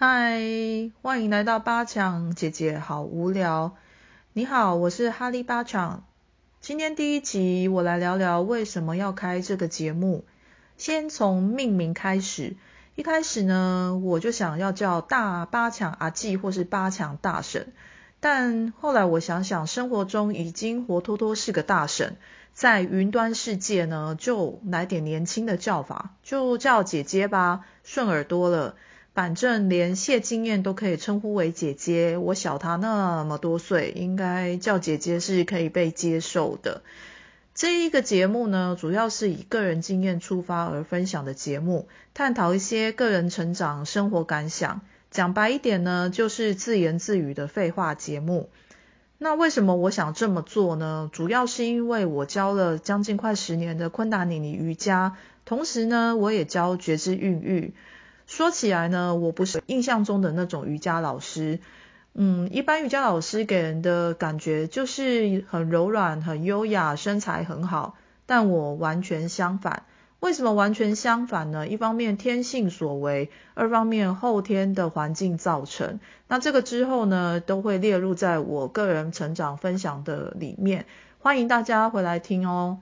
嗨，欢迎来到八强姐姐好无聊。你好，我是哈利八强。今天第一集，我来聊聊为什么要开这个节目。先从命名开始，一开始呢，我就想要叫大八强阿季或是八强大婶，但后来我想想，生活中已经活脱脱是个大婶，在云端世界呢，就来点年轻的叫法，就叫姐姐吧，顺耳多了。反正连谢金燕都可以称呼为姐姐，我小她那么多岁，应该叫姐姐是可以被接受的。这一个节目呢，主要是以个人经验出发而分享的节目，探讨一些个人成长、生活感想。讲白一点呢，就是自言自语的废话节目。那为什么我想这么做呢？主要是因为我教了将近快十年的昆达尼尼瑜伽，同时呢，我也教觉知孕育。说起来呢，我不是印象中的那种瑜伽老师，嗯，一般瑜伽老师给人的感觉就是很柔软、很优雅，身材很好。但我完全相反。为什么完全相反呢？一方面天性所为，二方面后天的环境造成。那这个之后呢，都会列入在我个人成长分享的里面，欢迎大家回来听哦。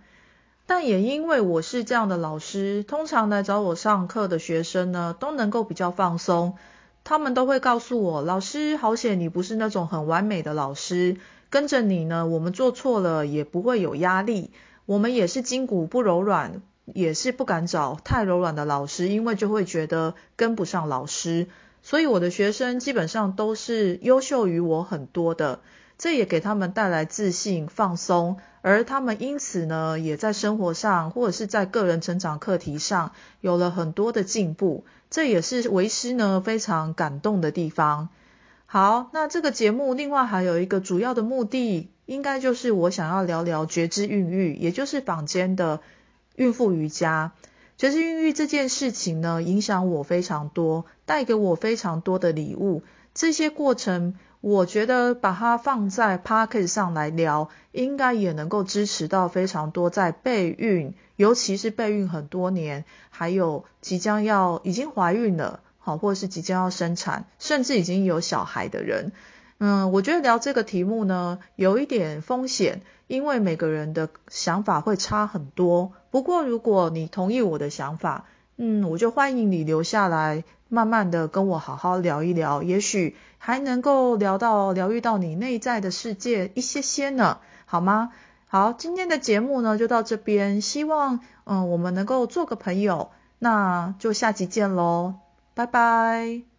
但也因为我是这样的老师，通常来找我上课的学生呢，都能够比较放松。他们都会告诉我，老师好险，你不是那种很完美的老师，跟着你呢，我们做错了也不会有压力。我们也是筋骨不柔软，也是不敢找太柔软的老师，因为就会觉得跟不上老师。所以我的学生基本上都是优秀于我很多的。这也给他们带来自信、放松，而他们因此呢，也在生活上或者是在个人成长课题上有了很多的进步。这也是为师呢非常感动的地方。好，那这个节目另外还有一个主要的目的，应该就是我想要聊聊觉知孕育，也就是坊间的孕妇瑜伽。觉知孕育这件事情呢，影响我非常多，带给我非常多的礼物。这些过程。我觉得把它放在 p o c k e t 上来聊，应该也能够支持到非常多在备孕，尤其是备孕很多年，还有即将要已经怀孕了，好，或者是即将要生产，甚至已经有小孩的人。嗯，我觉得聊这个题目呢，有一点风险，因为每个人的想法会差很多。不过如果你同意我的想法，嗯，我就欢迎你留下来，慢慢的跟我好好聊一聊，也许还能够聊到疗愈到你内在的世界一些些呢，好吗？好，今天的节目呢就到这边，希望嗯我们能够做个朋友，那就下期见喽，拜拜。